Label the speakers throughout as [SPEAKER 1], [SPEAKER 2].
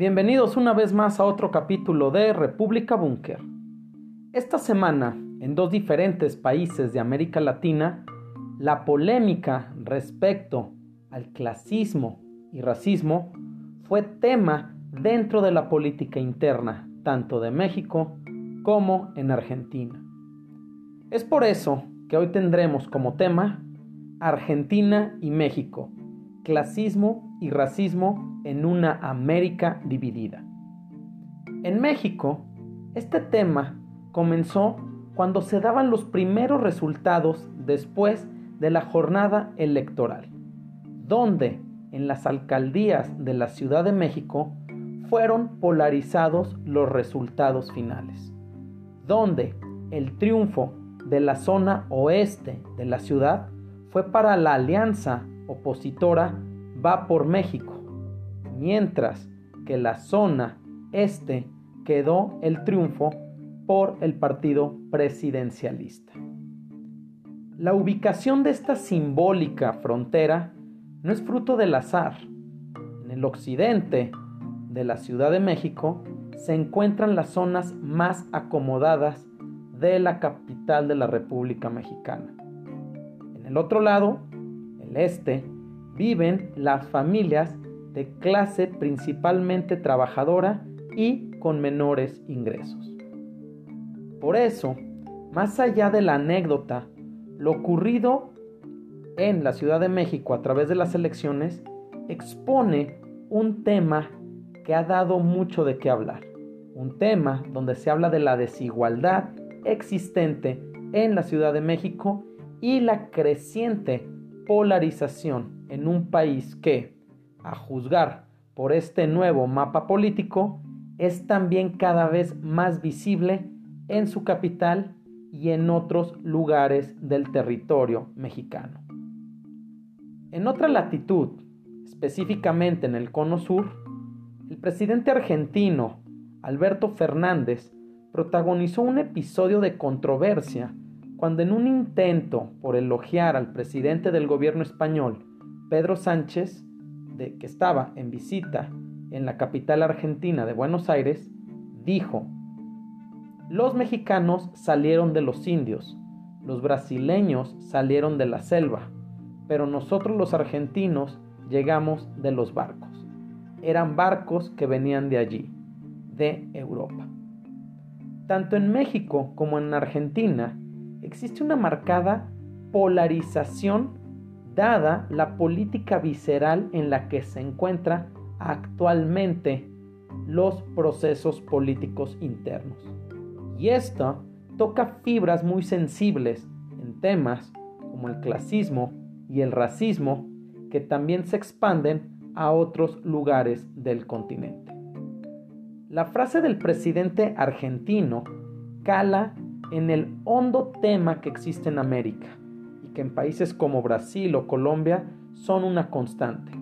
[SPEAKER 1] Bienvenidos una vez más a otro capítulo de República Búnker. Esta semana, en dos diferentes países de América Latina, la polémica respecto al clasismo y racismo fue tema dentro de la política interna, tanto de México como en Argentina. Es por eso que hoy tendremos como tema Argentina y México, clasismo y racismo en una América dividida. En México, este tema comenzó cuando se daban los primeros resultados después de la jornada electoral, donde en las alcaldías de la Ciudad de México fueron polarizados los resultados finales, donde el triunfo de la zona oeste de la ciudad fue para la alianza opositora Va por México, mientras que la zona este quedó el triunfo por el partido presidencialista. La ubicación de esta simbólica frontera no es fruto del azar. En el occidente de la Ciudad de México se encuentran las zonas más acomodadas de la capital de la República Mexicana. En el otro lado, el este, viven las familias de clase principalmente trabajadora y con menores ingresos. Por eso, más allá de la anécdota, lo ocurrido en la Ciudad de México a través de las elecciones expone un tema que ha dado mucho de qué hablar. Un tema donde se habla de la desigualdad existente en la Ciudad de México y la creciente polarización en un país que, a juzgar por este nuevo mapa político, es también cada vez más visible en su capital y en otros lugares del territorio mexicano. En otra latitud, específicamente en el cono sur, el presidente argentino Alberto Fernández protagonizó un episodio de controversia cuando en un intento por elogiar al presidente del gobierno español Pedro Sánchez, de, que estaba en visita en la capital argentina de Buenos Aires, dijo, los mexicanos salieron de los indios, los brasileños salieron de la selva, pero nosotros los argentinos llegamos de los barcos. Eran barcos que venían de allí, de Europa. Tanto en México como en Argentina existe una marcada polarización dada la política visceral en la que se encuentra actualmente los procesos políticos internos. Y esto toca fibras muy sensibles en temas como el clasismo y el racismo que también se expanden a otros lugares del continente. La frase del presidente argentino cala en el hondo tema que existe en América que en países como Brasil o Colombia son una constante.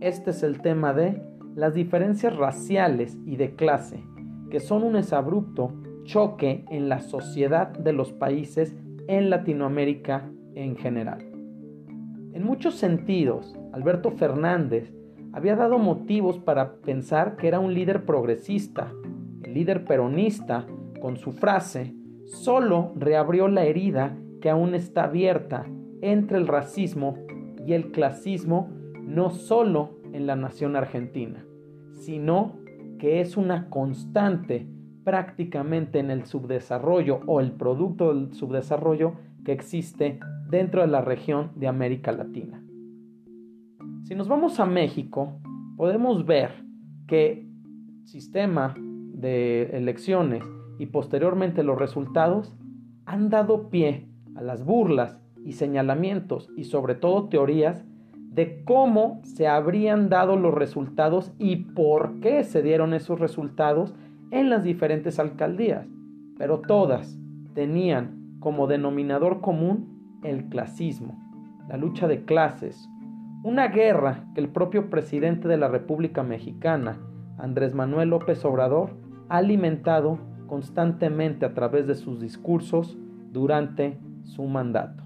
[SPEAKER 1] Este es el tema de las diferencias raciales y de clase, que son un exabrupto choque en la sociedad de los países en Latinoamérica en general. En muchos sentidos, Alberto Fernández había dado motivos para pensar que era un líder progresista. El líder peronista, con su frase, solo reabrió la herida que aún está abierta entre el racismo y el clasismo no solo en la nación argentina, sino que es una constante prácticamente en el subdesarrollo o el producto del subdesarrollo que existe dentro de la región de América Latina. Si nos vamos a México, podemos ver que el sistema de elecciones y posteriormente los resultados han dado pie a las burlas y señalamientos y sobre todo teorías de cómo se habrían dado los resultados y por qué se dieron esos resultados en las diferentes alcaldías, pero todas tenían como denominador común el clasismo, la lucha de clases, una guerra que el propio presidente de la República Mexicana, Andrés Manuel López Obrador, ha alimentado constantemente a través de sus discursos durante su mandato.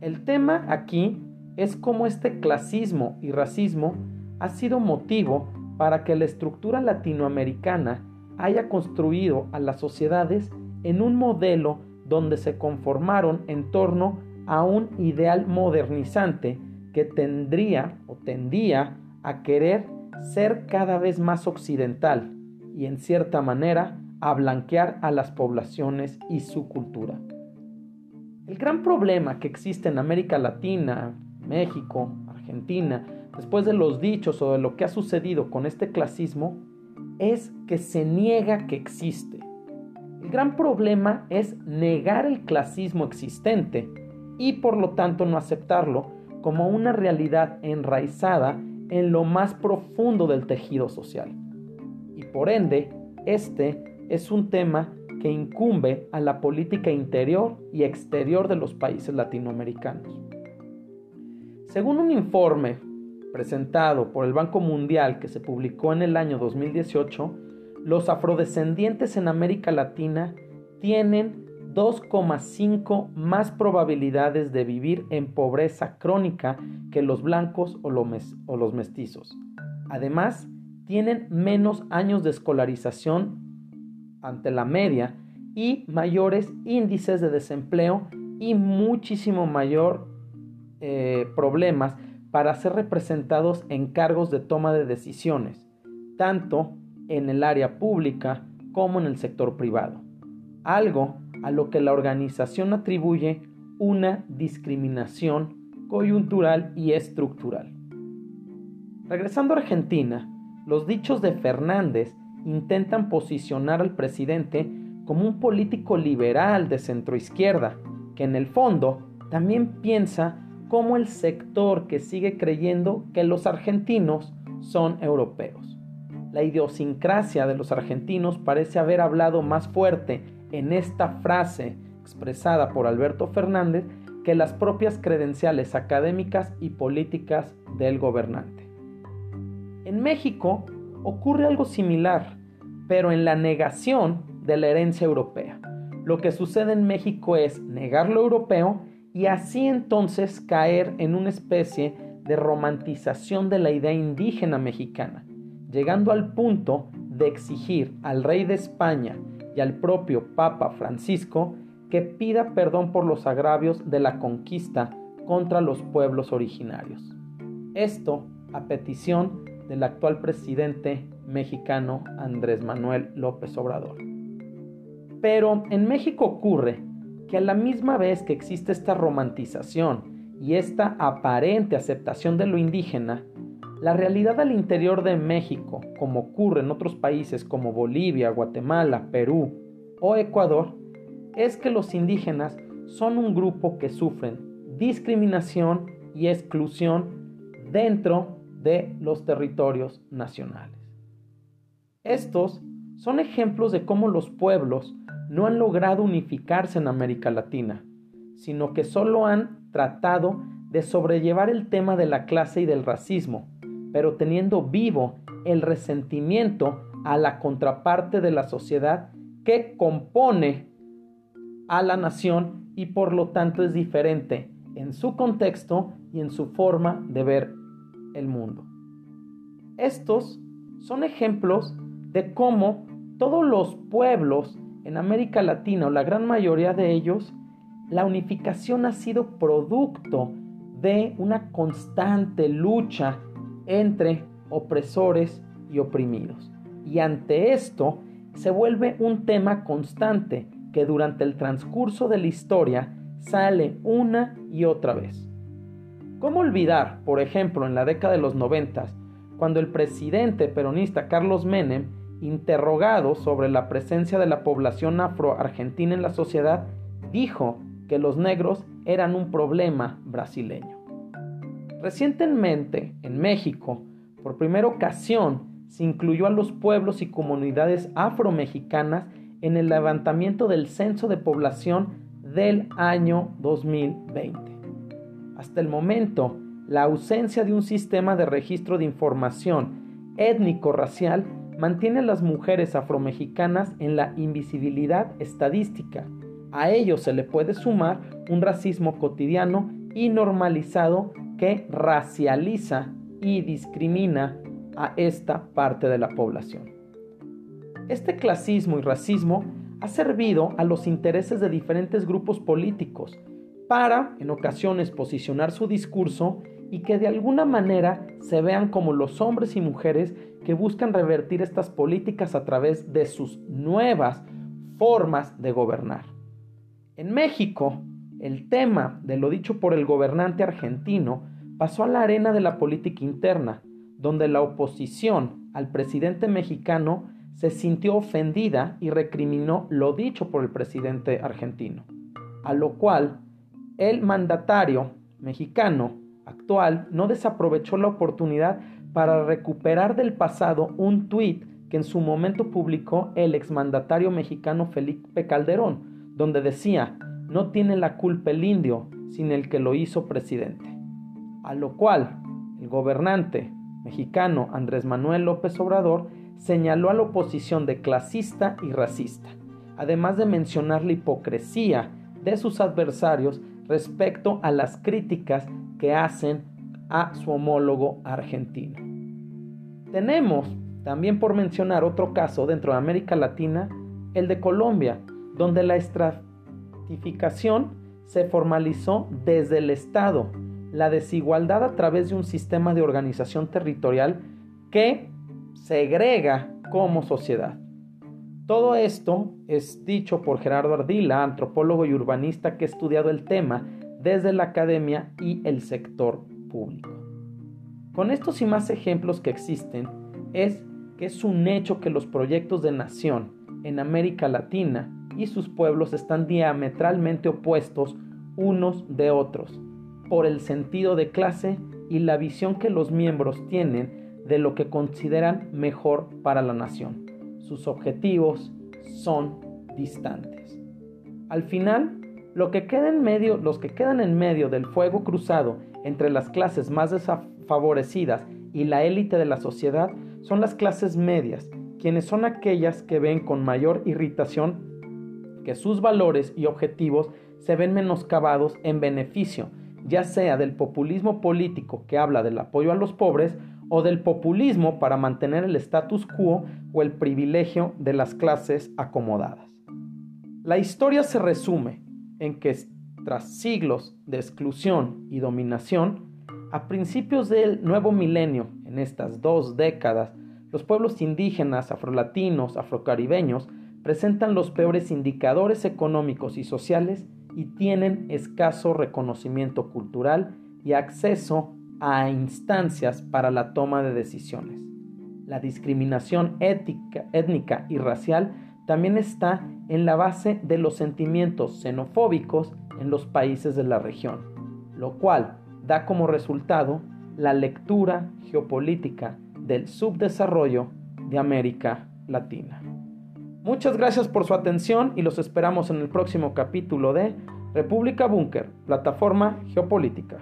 [SPEAKER 1] El tema aquí es cómo este clasismo y racismo ha sido motivo para que la estructura latinoamericana haya construido a las sociedades en un modelo donde se conformaron en torno a un ideal modernizante que tendría o tendía a querer ser cada vez más occidental y en cierta manera a blanquear a las poblaciones y su cultura. El gran problema que existe en América Latina, México, Argentina, después de los dichos o de lo que ha sucedido con este clasismo, es que se niega que existe. El gran problema es negar el clasismo existente y por lo tanto no aceptarlo como una realidad enraizada en lo más profundo del tejido social. Y por ende, este es un tema que incumbe a la política interior y exterior de los países latinoamericanos. Según un informe presentado por el Banco Mundial que se publicó en el año 2018, los afrodescendientes en América Latina tienen 2,5 más probabilidades de vivir en pobreza crónica que los blancos o, los mestizos. Además, tienen menos años de escolarización ante la media y mayores índices de desempleo y muchísimo mayor eh, problemas para ser representados en cargos de toma de decisiones, tanto en el área pública como en el sector privado, algo a lo que la organización atribuye una discriminación coyuntural y estructural. Regresando a Argentina, los dichos de Fernández intentan posicionar al presidente como un político liberal de centroizquierda, que en el fondo también piensa como el sector que sigue creyendo que los argentinos son europeos. La idiosincrasia de los argentinos parece haber hablado más fuerte en esta frase expresada por Alberto Fernández que las propias credenciales académicas y políticas del gobernante. En México ocurre algo similar, pero en la negación de la herencia europea. Lo que sucede en México es negar lo europeo y así entonces caer en una especie de romantización de la idea indígena mexicana, llegando al punto de exigir al rey de España y al propio Papa Francisco que pida perdón por los agravios de la conquista contra los pueblos originarios. Esto a petición del actual presidente mexicano Andrés Manuel López Obrador. Pero en México ocurre que a la misma vez que existe esta romantización y esta aparente aceptación de lo indígena, la realidad al interior de México, como ocurre en otros países como Bolivia, Guatemala, Perú o Ecuador, es que los indígenas son un grupo que sufren discriminación y exclusión dentro de los territorios nacionales. Estos son ejemplos de cómo los pueblos no han logrado unificarse en América Latina, sino que solo han tratado de sobrellevar el tema de la clase y del racismo, pero teniendo vivo el resentimiento a la contraparte de la sociedad que compone a la nación y por lo tanto es diferente en su contexto y en su forma de ver el mundo. Estos son ejemplos de cómo todos los pueblos en América Latina, o la gran mayoría de ellos, la unificación ha sido producto de una constante lucha entre opresores y oprimidos. Y ante esto se vuelve un tema constante que durante el transcurso de la historia sale una y otra vez. ¿Cómo olvidar, por ejemplo, en la década de los noventas, cuando el presidente peronista Carlos Menem interrogado sobre la presencia de la población afro-argentina en la sociedad, dijo que los negros eran un problema brasileño. Recientemente, en México, por primera ocasión, se incluyó a los pueblos y comunidades afromexicanas en el levantamiento del censo de población del año 2020. Hasta el momento, la ausencia de un sistema de registro de información étnico-racial mantiene a las mujeres afromexicanas en la invisibilidad estadística. A ello se le puede sumar un racismo cotidiano y normalizado que racializa y discrimina a esta parte de la población. Este clasismo y racismo ha servido a los intereses de diferentes grupos políticos para, en ocasiones, posicionar su discurso y que de alguna manera se vean como los hombres y mujeres que buscan revertir estas políticas a través de sus nuevas formas de gobernar. En México, el tema de lo dicho por el gobernante argentino pasó a la arena de la política interna, donde la oposición al presidente mexicano se sintió ofendida y recriminó lo dicho por el presidente argentino, a lo cual el mandatario mexicano actual no desaprovechó la oportunidad para recuperar del pasado un tuit que en su momento publicó el exmandatario mexicano Felipe Calderón, donde decía, no tiene la culpa el indio, sin el que lo hizo presidente. A lo cual el gobernante mexicano Andrés Manuel López Obrador señaló a la oposición de clasista y racista, además de mencionar la hipocresía de sus adversarios respecto a las críticas que hacen a su homólogo argentino. Tenemos, también por mencionar otro caso dentro de América Latina, el de Colombia, donde la estratificación se formalizó desde el Estado, la desigualdad a través de un sistema de organización territorial que segrega como sociedad. Todo esto es dicho por Gerardo Ardila, antropólogo y urbanista que ha estudiado el tema desde la academia y el sector público. Con estos y más ejemplos que existen, es que es un hecho que los proyectos de nación en América Latina y sus pueblos están diametralmente opuestos unos de otros, por el sentido de clase y la visión que los miembros tienen de lo que consideran mejor para la nación. Sus objetivos son distantes. Al final, lo que queda en medio, los que quedan en medio del fuego cruzado entre las clases más desfavorecidas y la élite de la sociedad son las clases medias, quienes son aquellas que ven con mayor irritación que sus valores y objetivos se ven menoscabados en beneficio, ya sea del populismo político que habla del apoyo a los pobres o del populismo para mantener el status quo o el privilegio de las clases acomodadas. La historia se resume en que tras siglos de exclusión y dominación, a principios del nuevo milenio, en estas dos décadas, los pueblos indígenas, afrolatinos, afrocaribeños, presentan los peores indicadores económicos y sociales y tienen escaso reconocimiento cultural y acceso a instancias para la toma de decisiones. La discriminación ética, étnica y racial también está en la base de los sentimientos xenofóbicos en los países de la región, lo cual da como resultado la lectura geopolítica del subdesarrollo de América Latina. Muchas gracias por su atención y los esperamos en el próximo capítulo de República Búnker, plataforma geopolítica.